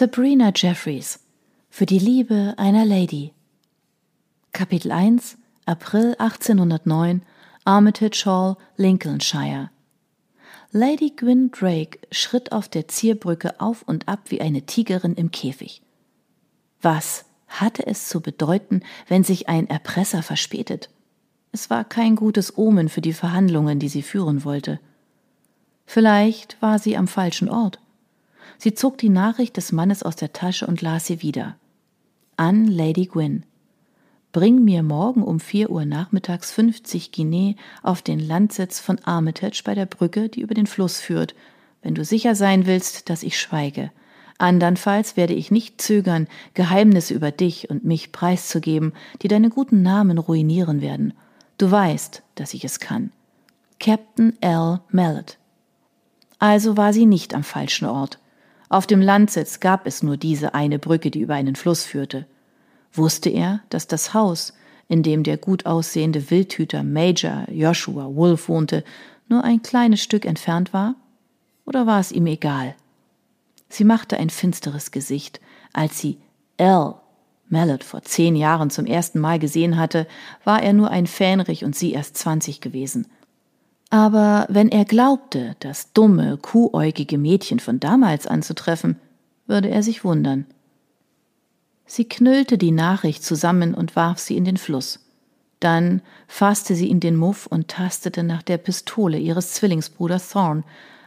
Sabrina Jeffries Für die Liebe einer Lady Kapitel 1 April 1809 Armitage Hall, Lincolnshire Lady Gwyn Drake schritt auf der Zierbrücke auf und ab wie eine Tigerin im Käfig. Was hatte es zu bedeuten, wenn sich ein Erpresser verspätet? Es war kein gutes Omen für die Verhandlungen, die sie führen wollte. Vielleicht war sie am falschen Ort. Sie zog die Nachricht des Mannes aus der Tasche und las sie wieder. An Lady Gwyn. Bring mir morgen um vier Uhr nachmittags fünfzig Guinea auf den Landsitz von Armitage bei der Brücke, die über den Fluss führt, wenn du sicher sein willst, dass ich schweige. Andernfalls werde ich nicht zögern, Geheimnisse über dich und mich preiszugeben, die deinen guten Namen ruinieren werden. Du weißt, dass ich es kann. Captain L. Mallet. Also war sie nicht am falschen Ort. Auf dem Landsitz gab es nur diese eine Brücke, die über einen Fluss führte. Wusste er, dass das Haus, in dem der gut aussehende Wildhüter Major Joshua Wolf wohnte, nur ein kleines Stück entfernt war? Oder war es ihm egal? Sie machte ein finsteres Gesicht, als sie L. Mallet vor zehn Jahren zum ersten Mal gesehen hatte, war er nur ein Fähnrich und sie erst zwanzig gewesen. Aber wenn er glaubte, das dumme, kuhäugige Mädchen von damals anzutreffen, würde er sich wundern. Sie knüllte die Nachricht zusammen und warf sie in den Fluss. Dann fasste sie in den Muff und tastete nach der Pistole ihres Zwillingsbruders Thorn,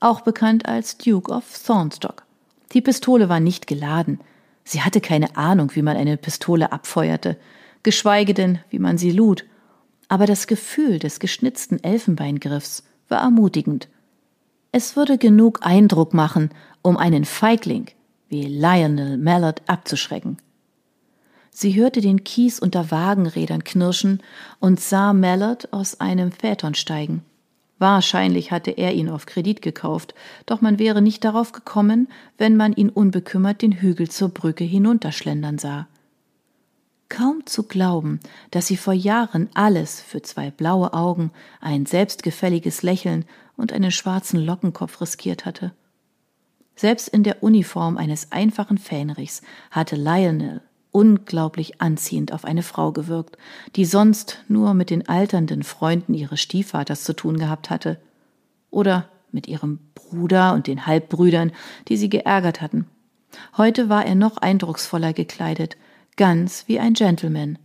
auch bekannt als Duke of Thornstock. Die Pistole war nicht geladen. Sie hatte keine Ahnung, wie man eine Pistole abfeuerte, geschweige denn, wie man sie lud aber das Gefühl des geschnitzten Elfenbeingriffs war ermutigend. Es würde genug Eindruck machen, um einen Feigling wie Lionel Mallard abzuschrecken. Sie hörte den Kies unter Wagenrädern knirschen und sah Mallard aus einem Phaeton steigen. Wahrscheinlich hatte er ihn auf Kredit gekauft, doch man wäre nicht darauf gekommen, wenn man ihn unbekümmert den Hügel zur Brücke hinunterschlendern sah. Kaum zu glauben, dass sie vor Jahren alles für zwei blaue Augen, ein selbstgefälliges Lächeln und einen schwarzen Lockenkopf riskiert hatte. Selbst in der Uniform eines einfachen Fähnrichs hatte Lionel unglaublich anziehend auf eine Frau gewirkt, die sonst nur mit den alternden Freunden ihres Stiefvaters zu tun gehabt hatte. Oder mit ihrem Bruder und den Halbbrüdern, die sie geärgert hatten. Heute war er noch eindrucksvoller gekleidet, ganz wie ein Gentleman.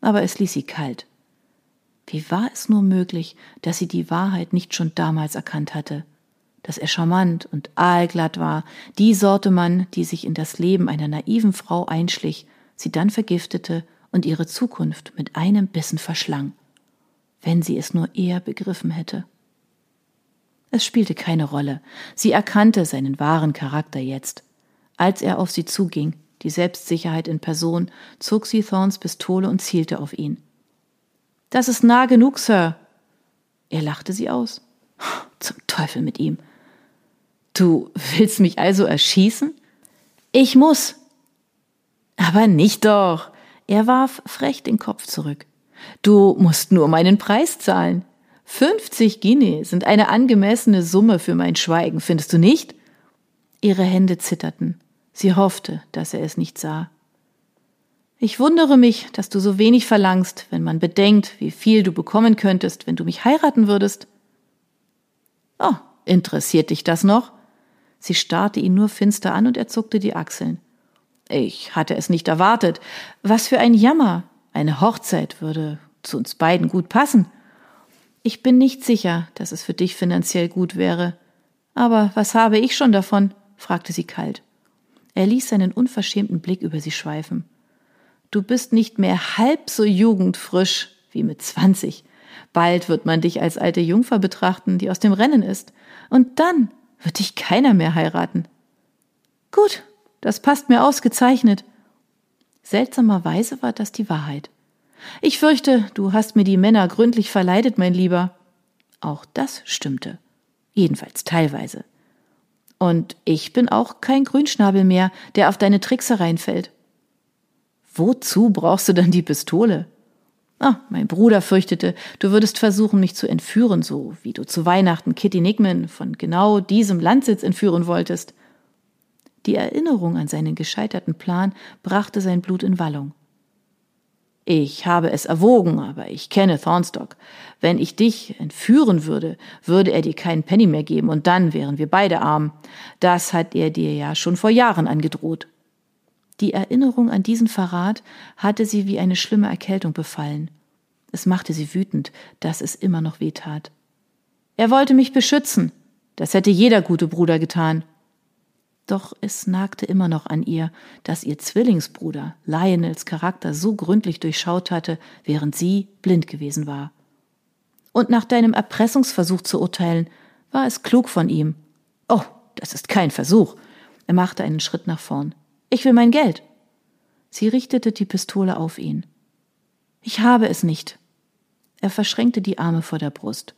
Aber es ließ sie kalt. Wie war es nur möglich, dass sie die Wahrheit nicht schon damals erkannt hatte? Dass er charmant und aalglatt war, die Sorte Mann, die sich in das Leben einer naiven Frau einschlich, sie dann vergiftete und ihre Zukunft mit einem Bissen verschlang. Wenn sie es nur eher begriffen hätte. Es spielte keine Rolle. Sie erkannte seinen wahren Charakter jetzt. Als er auf sie zuging, die Selbstsicherheit in Person, zog sie Thorns Pistole und zielte auf ihn. Das ist nah genug, Sir. Er lachte sie aus. Zum Teufel mit ihm. Du willst mich also erschießen? Ich muss. Aber nicht doch. Er warf frech den Kopf zurück. Du musst nur meinen Preis zahlen. 50 Guinea sind eine angemessene Summe für mein Schweigen, findest du nicht? Ihre Hände zitterten. Sie hoffte, dass er es nicht sah. Ich wundere mich, dass du so wenig verlangst, wenn man bedenkt, wie viel du bekommen könntest, wenn du mich heiraten würdest. Oh, interessiert dich das noch? Sie starrte ihn nur finster an und er zuckte die Achseln. Ich hatte es nicht erwartet. Was für ein Jammer. Eine Hochzeit würde zu uns beiden gut passen. Ich bin nicht sicher, dass es für dich finanziell gut wäre. Aber was habe ich schon davon? fragte sie kalt. Er ließ seinen unverschämten Blick über sie schweifen. Du bist nicht mehr halb so jugendfrisch wie mit zwanzig. Bald wird man dich als alte Jungfer betrachten, die aus dem Rennen ist. Und dann wird dich keiner mehr heiraten. Gut, das passt mir ausgezeichnet. Seltsamerweise war das die Wahrheit. Ich fürchte, du hast mir die Männer gründlich verleidet, mein Lieber. Auch das stimmte. Jedenfalls teilweise. Und ich bin auch kein Grünschnabel mehr, der auf deine Tricks hereinfällt. Wozu brauchst du dann die Pistole? Ah, mein Bruder fürchtete, du würdest versuchen, mich zu entführen, so wie du zu Weihnachten Kitty Nickman von genau diesem Landsitz entführen wolltest. Die Erinnerung an seinen gescheiterten Plan brachte sein Blut in Wallung. Ich habe es erwogen, aber ich kenne Thornstock. Wenn ich dich entführen würde, würde er dir keinen Penny mehr geben und dann wären wir beide arm. Das hat er dir ja schon vor Jahren angedroht. Die Erinnerung an diesen Verrat hatte sie wie eine schlimme Erkältung befallen. Es machte sie wütend, dass es immer noch weh tat. Er wollte mich beschützen. Das hätte jeder gute Bruder getan. Doch es nagte immer noch an ihr, dass ihr Zwillingsbruder Lionels Charakter so gründlich durchschaut hatte, während sie blind gewesen war. Und nach deinem Erpressungsversuch zu urteilen, war es klug von ihm. Oh, das ist kein Versuch. Er machte einen Schritt nach vorn. Ich will mein Geld. Sie richtete die Pistole auf ihn. Ich habe es nicht. Er verschränkte die Arme vor der Brust.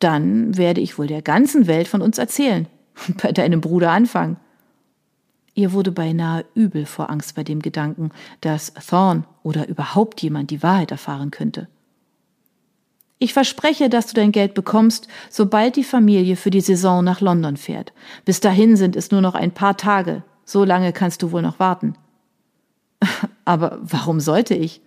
Dann werde ich wohl der ganzen Welt von uns erzählen bei deinem Bruder anfangen. Ihr wurde beinahe übel vor Angst bei dem Gedanken, dass Thorn oder überhaupt jemand die Wahrheit erfahren könnte. Ich verspreche, dass du dein Geld bekommst, sobald die Familie für die Saison nach London fährt. Bis dahin sind es nur noch ein paar Tage. So lange kannst du wohl noch warten. Aber warum sollte ich?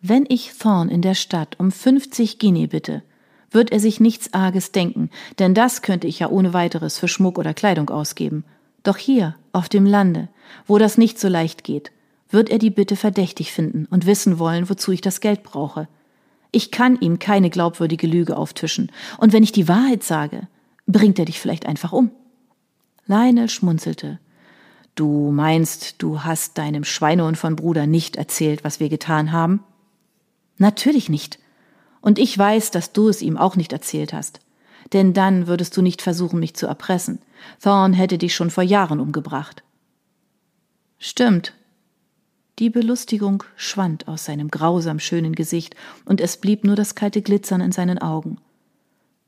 Wenn ich Thorn in der Stadt um 50 Guinea bitte, wird er sich nichts Arges denken, denn das könnte ich ja ohne weiteres für Schmuck oder Kleidung ausgeben. Doch hier, auf dem Lande, wo das nicht so leicht geht, wird er die Bitte verdächtig finden und wissen wollen, wozu ich das Geld brauche. Ich kann ihm keine glaubwürdige Lüge auftischen, und wenn ich die Wahrheit sage, bringt er dich vielleicht einfach um. Lionel schmunzelte. Du meinst, du hast deinem Schweinehund von Bruder nicht erzählt, was wir getan haben? Natürlich nicht. Und ich weiß, dass du es ihm auch nicht erzählt hast. Denn dann würdest du nicht versuchen, mich zu erpressen. Thorn hätte dich schon vor Jahren umgebracht. Stimmt. Die Belustigung schwand aus seinem grausam schönen Gesicht, und es blieb nur das kalte Glitzern in seinen Augen.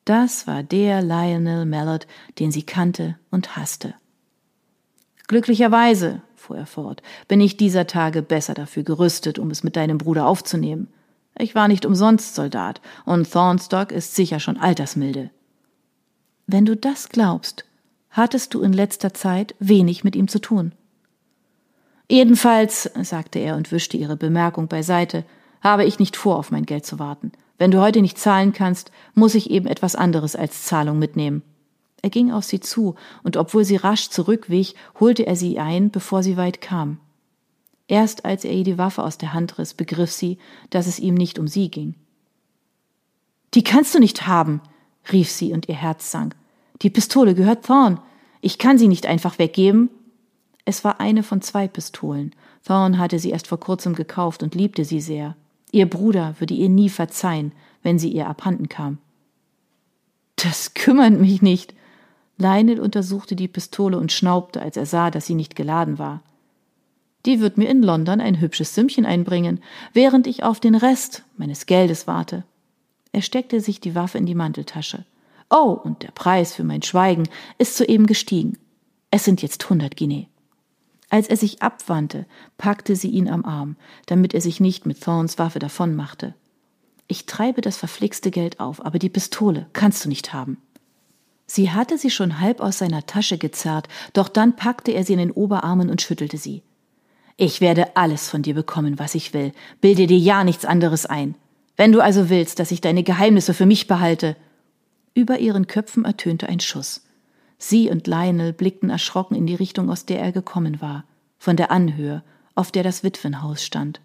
Das war der Lionel Mallard, den sie kannte und hasste. Glücklicherweise, fuhr er fort, bin ich dieser Tage besser dafür gerüstet, um es mit deinem Bruder aufzunehmen. Ich war nicht umsonst Soldat, und Thornstock ist sicher schon altersmilde. Wenn du das glaubst, hattest du in letzter Zeit wenig mit ihm zu tun. Jedenfalls, sagte er und wischte ihre Bemerkung beiseite, habe ich nicht vor, auf mein Geld zu warten. Wenn du heute nicht zahlen kannst, muss ich eben etwas anderes als Zahlung mitnehmen. Er ging auf sie zu, und obwohl sie rasch zurückwich, holte er sie ein, bevor sie weit kam. Erst als er ihr die Waffe aus der Hand riss, begriff sie, dass es ihm nicht um sie ging. Die kannst du nicht haben, rief sie und ihr Herz sank. Die Pistole gehört Thorn. Ich kann sie nicht einfach weggeben. Es war eine von zwei Pistolen. Thorn hatte sie erst vor kurzem gekauft und liebte sie sehr. Ihr Bruder würde ihr nie verzeihen, wenn sie ihr abhanden kam. Das kümmert mich nicht. Lionel untersuchte die Pistole und schnaubte, als er sah, dass sie nicht geladen war. Die wird mir in London ein hübsches Sümmchen einbringen, während ich auf den Rest meines Geldes warte. Er steckte sich die Waffe in die Manteltasche. Oh, und der Preis für mein Schweigen ist soeben gestiegen. Es sind jetzt hundert Guinea. Als er sich abwandte, packte sie ihn am Arm, damit er sich nicht mit Thorns Waffe davonmachte. Ich treibe das verflixte Geld auf, aber die Pistole kannst du nicht haben. Sie hatte sie schon halb aus seiner Tasche gezerrt, doch dann packte er sie in den Oberarmen und schüttelte sie. Ich werde alles von dir bekommen, was ich will. Bilde dir ja nichts anderes ein. Wenn du also willst, dass ich deine Geheimnisse für mich behalte. Über ihren Köpfen ertönte ein Schuss. Sie und Lionel blickten erschrocken in die Richtung, aus der er gekommen war, von der Anhöhe, auf der das Witwenhaus stand.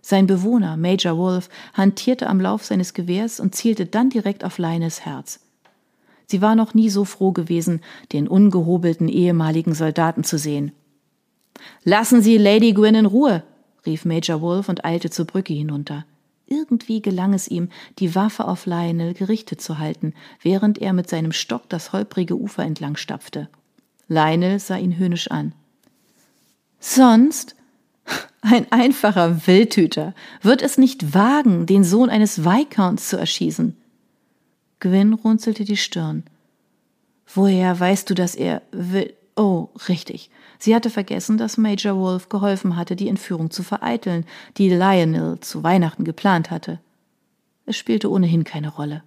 Sein Bewohner, Major Wolf, hantierte am Lauf seines Gewehrs und zielte dann direkt auf Lionels Herz. Sie war noch nie so froh gewesen, den ungehobelten ehemaligen Soldaten zu sehen. Lassen Sie Lady Gwyn in Ruhe, rief Major Wolf und eilte zur Brücke hinunter. Irgendwie gelang es ihm, die Waffe auf Lionel gerichtet zu halten, während er mit seinem Stock das holprige Ufer entlang stapfte. Lionel sah ihn höhnisch an. Sonst? Ein einfacher Wildhüter wird es nicht wagen, den Sohn eines Viscounts zu erschießen. Gwyn runzelte die Stirn. Woher weißt du, dass er will? Oh, richtig. Sie hatte vergessen, dass Major Wolf geholfen hatte, die Entführung zu vereiteln, die Lionel zu Weihnachten geplant hatte. Es spielte ohnehin keine Rolle.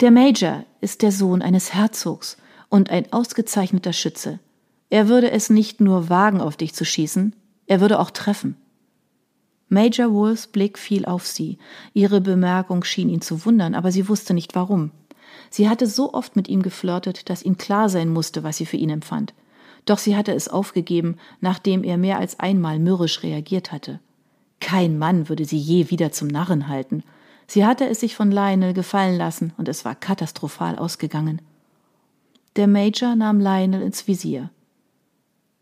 Der Major ist der Sohn eines Herzogs, und ein ausgezeichneter Schütze. Er würde es nicht nur wagen, auf dich zu schießen, er würde auch treffen. Major Wolfs Blick fiel auf sie. Ihre Bemerkung schien ihn zu wundern, aber sie wusste nicht warum. Sie hatte so oft mit ihm geflirtet, dass ihm klar sein musste, was sie für ihn empfand. Doch sie hatte es aufgegeben, nachdem er mehr als einmal mürrisch reagiert hatte. Kein Mann würde sie je wieder zum Narren halten. Sie hatte es sich von Lionel gefallen lassen, und es war katastrophal ausgegangen. Der Major nahm Lionel ins Visier.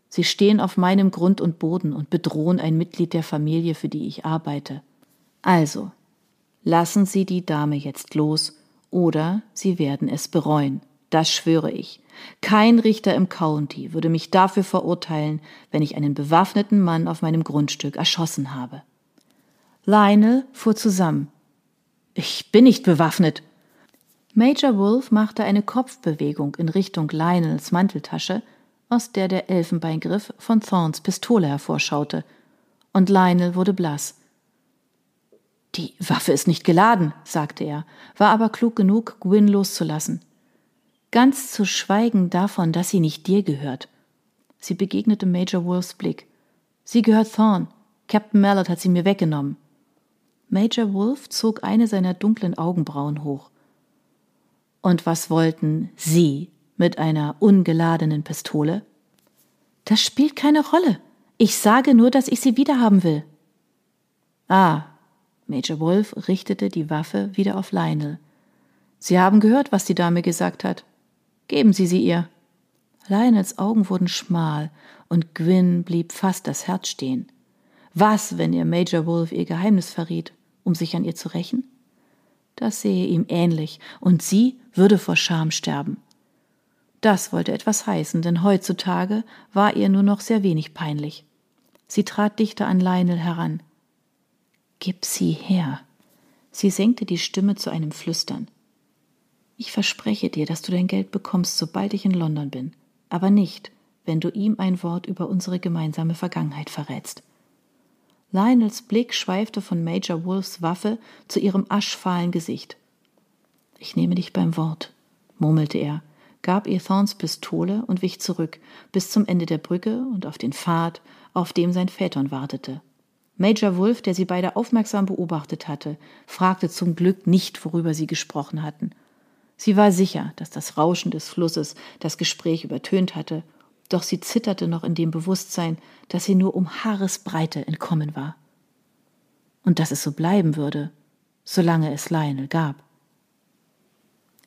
Sie stehen auf meinem Grund und Boden und bedrohen ein Mitglied der Familie, für die ich arbeite. Also, lassen Sie die Dame jetzt los, oder Sie werden es bereuen. Das schwöre ich. Kein Richter im County würde mich dafür verurteilen, wenn ich einen bewaffneten Mann auf meinem Grundstück erschossen habe. Lionel fuhr zusammen. Ich bin nicht bewaffnet. Major Wolf machte eine Kopfbewegung in Richtung Lionels Manteltasche, aus der der Elfenbeingriff von Thorns Pistole hervorschaute, und Lionel wurde blass. Die Waffe ist nicht geladen, sagte er, war aber klug genug, Gwyn loszulassen ganz zu schweigen davon, dass sie nicht dir gehört. Sie begegnete Major Wolfs Blick. Sie gehört Thorn. Captain Mallard hat sie mir weggenommen. Major Wolf zog eine seiner dunklen Augenbrauen hoch. Und was wollten Sie mit einer ungeladenen Pistole? Das spielt keine Rolle. Ich sage nur, dass ich sie wiederhaben will. Ah, Major Wolf richtete die Waffe wieder auf Lionel. Sie haben gehört, was die Dame gesagt hat. Geben Sie sie ihr. Lionels Augen wurden schmal und Gwyn blieb fast das Herz stehen. Was, wenn ihr Major Wolf ihr Geheimnis verriet, um sich an ihr zu rächen? Das sehe ihm ähnlich, und sie würde vor Scham sterben. Das wollte etwas heißen, denn heutzutage war ihr nur noch sehr wenig peinlich. Sie trat dichter an Lionel heran. Gib sie her. Sie senkte die Stimme zu einem Flüstern. Ich verspreche dir, dass du dein Geld bekommst, sobald ich in London bin, aber nicht, wenn du ihm ein Wort über unsere gemeinsame Vergangenheit verrätst. Lionels Blick schweifte von Major Wolfs Waffe zu ihrem aschfahlen Gesicht. Ich nehme dich beim Wort, murmelte er, gab ihr Thorns Pistole und wich zurück, bis zum Ende der Brücke und auf den Pfad, auf dem sein Phaeton wartete. Major Wolf, der sie beide aufmerksam beobachtet hatte, fragte zum Glück nicht, worüber sie gesprochen hatten, Sie war sicher, dass das Rauschen des Flusses das Gespräch übertönt hatte, doch sie zitterte noch in dem Bewusstsein, dass sie nur um Haaresbreite entkommen war. Und dass es so bleiben würde, solange es Lionel gab.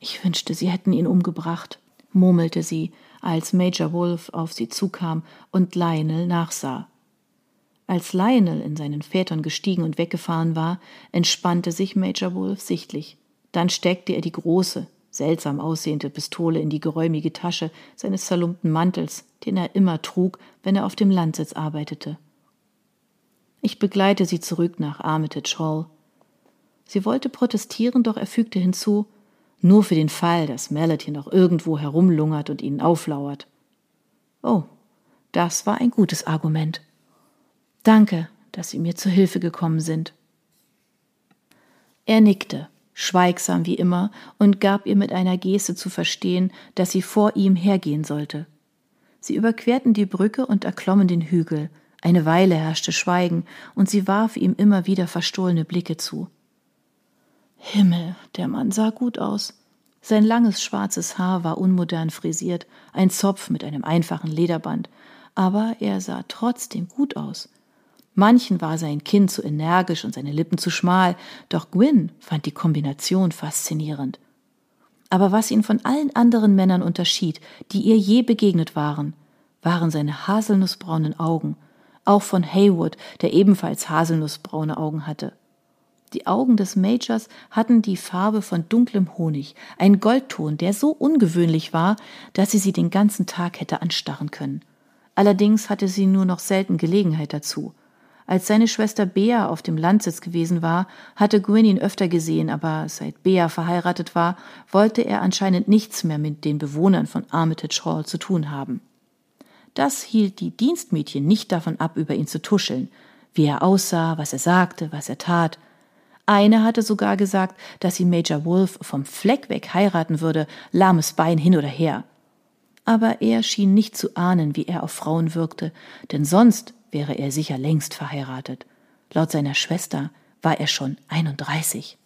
Ich wünschte, sie hätten ihn umgebracht, murmelte sie, als Major Wolf auf sie zukam und Lionel nachsah. Als Lionel in seinen Vätern gestiegen und weggefahren war, entspannte sich Major Wolf sichtlich. Dann steckte er die große, seltsam aussehende Pistole in die geräumige Tasche seines zerlumpten Mantels, den er immer trug, wenn er auf dem Landsitz arbeitete. Ich begleite sie zurück nach Armitage Hall. Sie wollte protestieren, doch er fügte hinzu, nur für den Fall, dass Mallet hier noch irgendwo herumlungert und ihnen auflauert. Oh, das war ein gutes Argument. Danke, dass Sie mir zu Hilfe gekommen sind. Er nickte schweigsam wie immer, und gab ihr mit einer Geste zu verstehen, dass sie vor ihm hergehen sollte. Sie überquerten die Brücke und erklommen den Hügel. Eine Weile herrschte Schweigen, und sie warf ihm immer wieder verstohlene Blicke zu. Himmel, der Mann sah gut aus. Sein langes schwarzes Haar war unmodern frisiert, ein Zopf mit einem einfachen Lederband, aber er sah trotzdem gut aus. Manchen war sein Kinn zu energisch und seine Lippen zu schmal, doch Gwyn fand die Kombination faszinierend. Aber was ihn von allen anderen Männern unterschied, die ihr je begegnet waren, waren seine haselnussbraunen Augen, auch von Haywood, der ebenfalls haselnussbraune Augen hatte. Die Augen des Majors hatten die Farbe von dunklem Honig, ein Goldton, der so ungewöhnlich war, dass sie sie den ganzen Tag hätte anstarren können. Allerdings hatte sie nur noch selten Gelegenheit dazu. Als seine Schwester Bea auf dem Landsitz gewesen war, hatte Gwyn ihn öfter gesehen, aber seit Bea verheiratet war, wollte er anscheinend nichts mehr mit den Bewohnern von Armitage Hall zu tun haben. Das hielt die Dienstmädchen nicht davon ab, über ihn zu tuscheln, wie er aussah, was er sagte, was er tat. Eine hatte sogar gesagt, dass sie Major Wolf vom Fleck weg heiraten würde, lahmes Bein hin oder her. aber er schien nicht zu ahnen, wie er auf Frauen wirkte, denn sonst wäre er sicher längst verheiratet. Laut seiner Schwester war er schon 31.